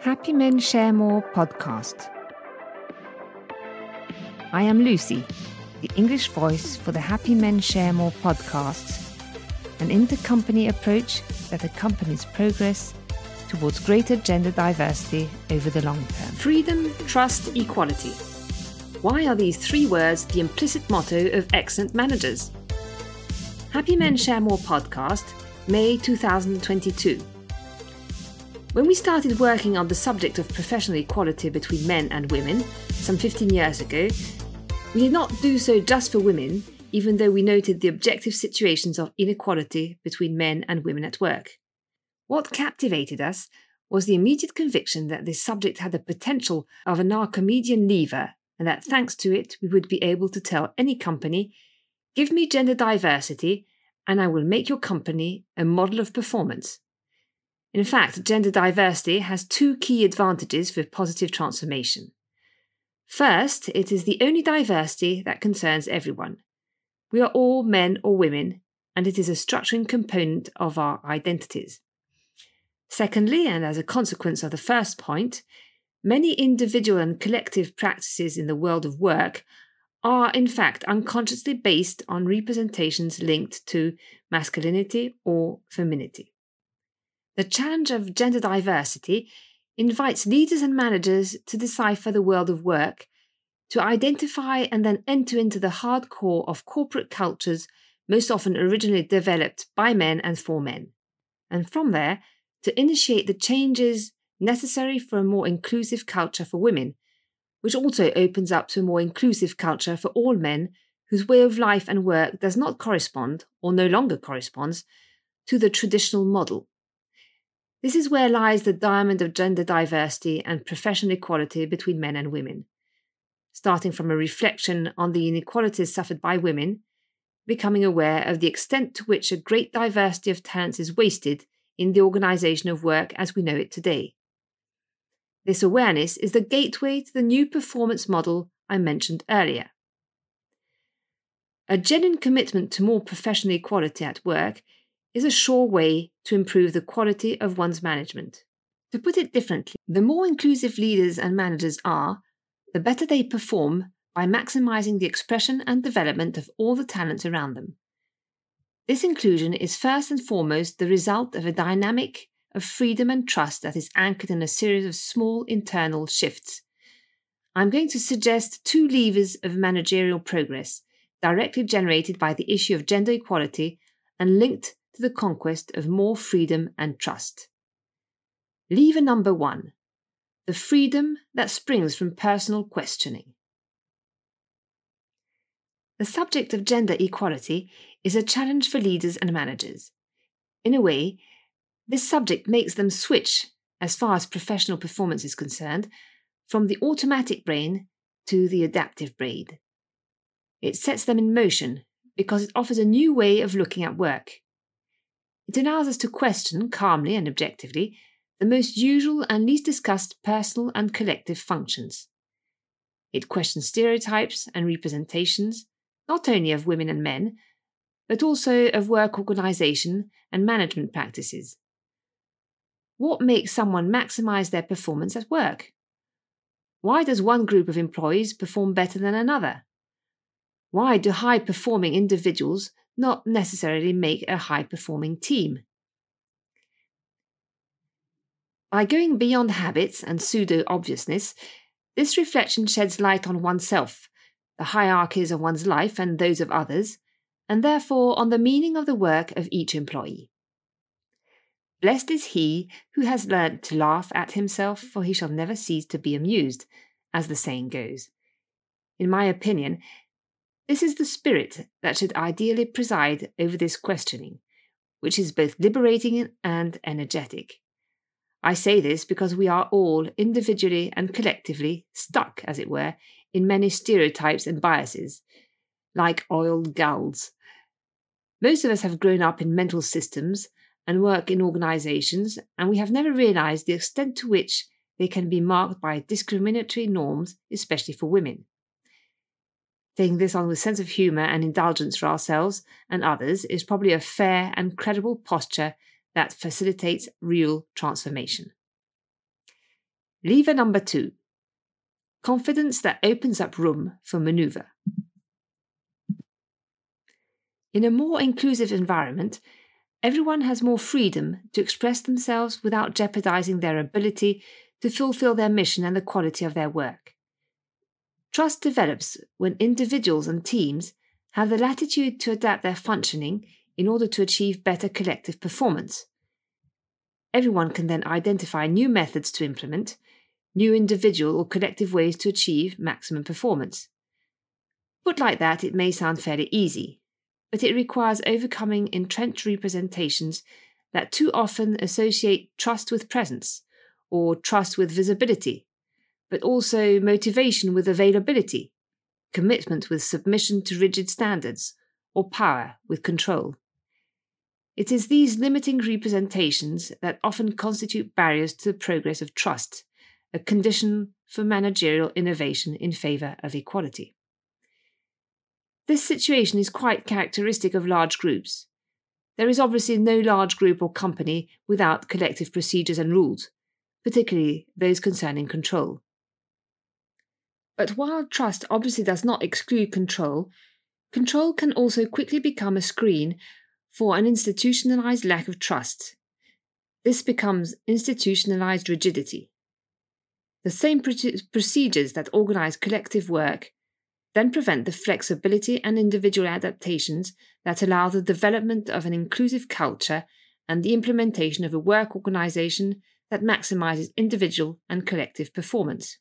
Happy Men Share More podcast. I am Lucy, the English voice for the Happy Men Share More podcasts, an intercompany approach that accompanies progress towards greater gender diversity over the long term. Freedom, trust, equality. Why are these three words the implicit motto of excellent managers? Happy Men Share More podcast, May 2022. When we started working on the subject of professional equality between men and women, some 15 years ago, we did not do so just for women, even though we noted the objective situations of inequality between men and women at work. What captivated us was the immediate conviction that this subject had the potential of an Archimedean lever, and that thanks to it, we would be able to tell any company Give me gender diversity, and I will make your company a model of performance. In fact, gender diversity has two key advantages for positive transformation. First, it is the only diversity that concerns everyone. We are all men or women, and it is a structuring component of our identities. Secondly, and as a consequence of the first point, many individual and collective practices in the world of work are in fact unconsciously based on representations linked to masculinity or femininity. The challenge of gender diversity invites leaders and managers to decipher the world of work, to identify and then enter into the hard core of corporate cultures most often originally developed by men and for men, and from there to initiate the changes necessary for a more inclusive culture for women, which also opens up to a more inclusive culture for all men whose way of life and work does not correspond, or no longer corresponds, to the traditional model. This is where lies the diamond of gender diversity and professional equality between men and women. Starting from a reflection on the inequalities suffered by women, becoming aware of the extent to which a great diversity of talents is wasted in the organisation of work as we know it today. This awareness is the gateway to the new performance model I mentioned earlier. A genuine commitment to more professional equality at work is a sure way to improve the quality of one's management. To put it differently, the more inclusive leaders and managers are, the better they perform by maximizing the expression and development of all the talents around them. This inclusion is first and foremost the result of a dynamic of freedom and trust that is anchored in a series of small internal shifts. I'm going to suggest two levers of managerial progress directly generated by the issue of gender equality and linked to the conquest of more freedom and trust. Lever number one the freedom that springs from personal questioning. The subject of gender equality is a challenge for leaders and managers. In a way, this subject makes them switch, as far as professional performance is concerned, from the automatic brain to the adaptive brain. It sets them in motion because it offers a new way of looking at work. It allows us to question calmly and objectively the most usual and least discussed personal and collective functions. It questions stereotypes and representations, not only of women and men, but also of work organisation and management practices. What makes someone maximise their performance at work? Why does one group of employees perform better than another? Why do high performing individuals not necessarily make a high performing team. By going beyond habits and pseudo obviousness, this reflection sheds light on oneself, the hierarchies of one's life and those of others, and therefore on the meaning of the work of each employee. Blessed is he who has learnt to laugh at himself, for he shall never cease to be amused, as the saying goes. In my opinion, this is the spirit that should ideally preside over this questioning, which is both liberating and energetic. I say this because we are all, individually and collectively, stuck, as it were, in many stereotypes and biases, like oiled gulls. Most of us have grown up in mental systems and work in organizations, and we have never realized the extent to which they can be marked by discriminatory norms, especially for women. Taking this on with sense of humour and indulgence for ourselves and others is probably a fair and credible posture that facilitates real transformation. Lever number two confidence that opens up room for maneuver. In a more inclusive environment, everyone has more freedom to express themselves without jeopardizing their ability to fulfill their mission and the quality of their work. Trust develops when individuals and teams have the latitude to adapt their functioning in order to achieve better collective performance. Everyone can then identify new methods to implement, new individual or collective ways to achieve maximum performance. Put like that, it may sound fairly easy, but it requires overcoming entrenched representations that too often associate trust with presence or trust with visibility, but also motivation with availability, commitment with submission to rigid standards, or power with control. It is these limiting representations that often constitute barriers to the progress of trust, a condition for managerial innovation in favour of equality. This situation is quite characteristic of large groups. There is obviously no large group or company without collective procedures and rules, particularly those concerning control. But while trust obviously does not exclude control, control can also quickly become a screen for an institutionalized lack of trust. This becomes institutionalized rigidity. The same procedures that organize collective work then prevent the flexibility and individual adaptations that allow the development of an inclusive culture and the implementation of a work organization that maximizes individual and collective performance.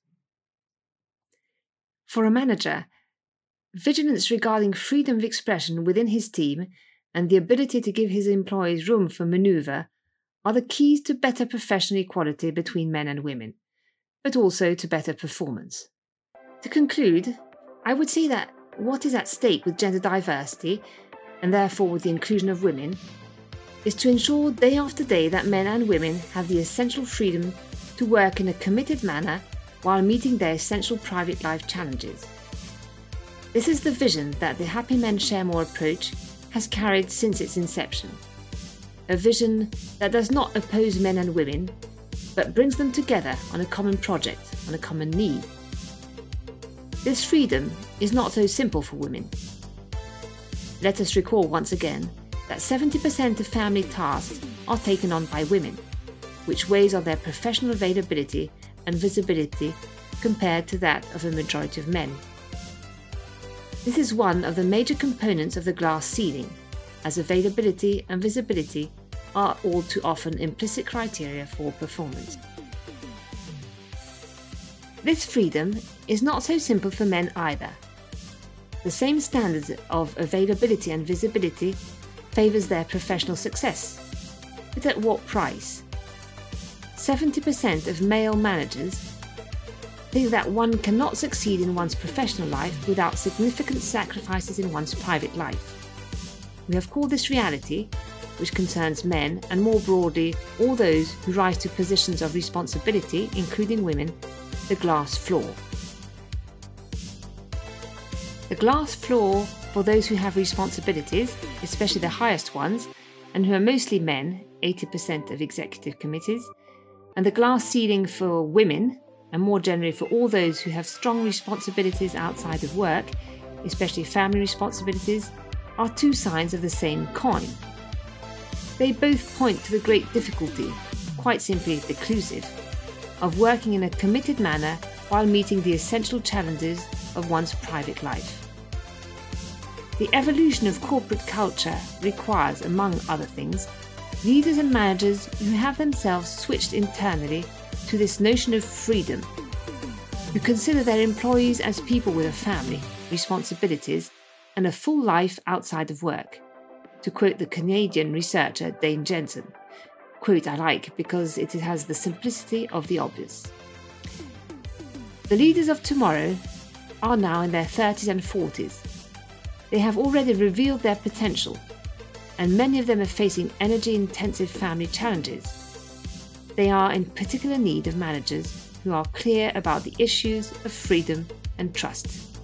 For a manager, vigilance regarding freedom of expression within his team and the ability to give his employees room for maneuver are the keys to better professional equality between men and women, but also to better performance. To conclude, I would say that what is at stake with gender diversity, and therefore with the inclusion of women, is to ensure day after day that men and women have the essential freedom to work in a committed manner while meeting their essential private life challenges. This is the vision that the Happy Men Share More approach has carried since its inception. A vision that does not oppose men and women, but brings them together on a common project, on a common need. This freedom is not so simple for women. Let us recall once again that 70% of family tasks are taken on by women, which weighs on their professional availability and visibility compared to that of a majority of men. This is one of the major components of the glass ceiling, as availability and visibility are all too often implicit criteria for performance. This freedom is not so simple for men either. The same standards of availability and visibility favours their professional success. But at what price? 70% of male managers think that one cannot succeed in one's professional life without significant sacrifices in one's private life. We have called this reality, which concerns men and more broadly all those who rise to positions of responsibility, including women, the glass floor. The glass floor for those who have responsibilities, especially the highest ones, and who are mostly men, 80% of executive committees, and the glass ceiling for women, and more generally for all those who have strong responsibilities outside of work, especially family responsibilities, are two sides of the same coin. They both point to the great difficulty, quite simply declusive, of working in a committed manner while meeting the essential challenges of one's private life. The evolution of corporate culture requires, among other things, leaders and managers who have themselves switched internally to this notion of freedom, who consider their employees as people with a family, responsibilities, and a full life outside of work. To quote the Canadian researcher Dane Jensen, quote I like because it has the simplicity of the obvious. The leaders of tomorrow are now in their 30s and 40s. They have already revealed their potential, and many of them are facing energy intensive family challenges they are in particular need of managers who are clear about the issues of freedom and trust.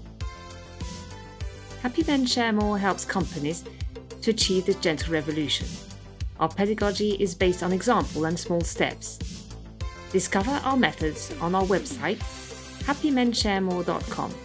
Happy Men Share More helps companies to achieve this gentle revolution. Our pedagogy is based on example and small steps. Discover our methods on our website happymensharemore.com.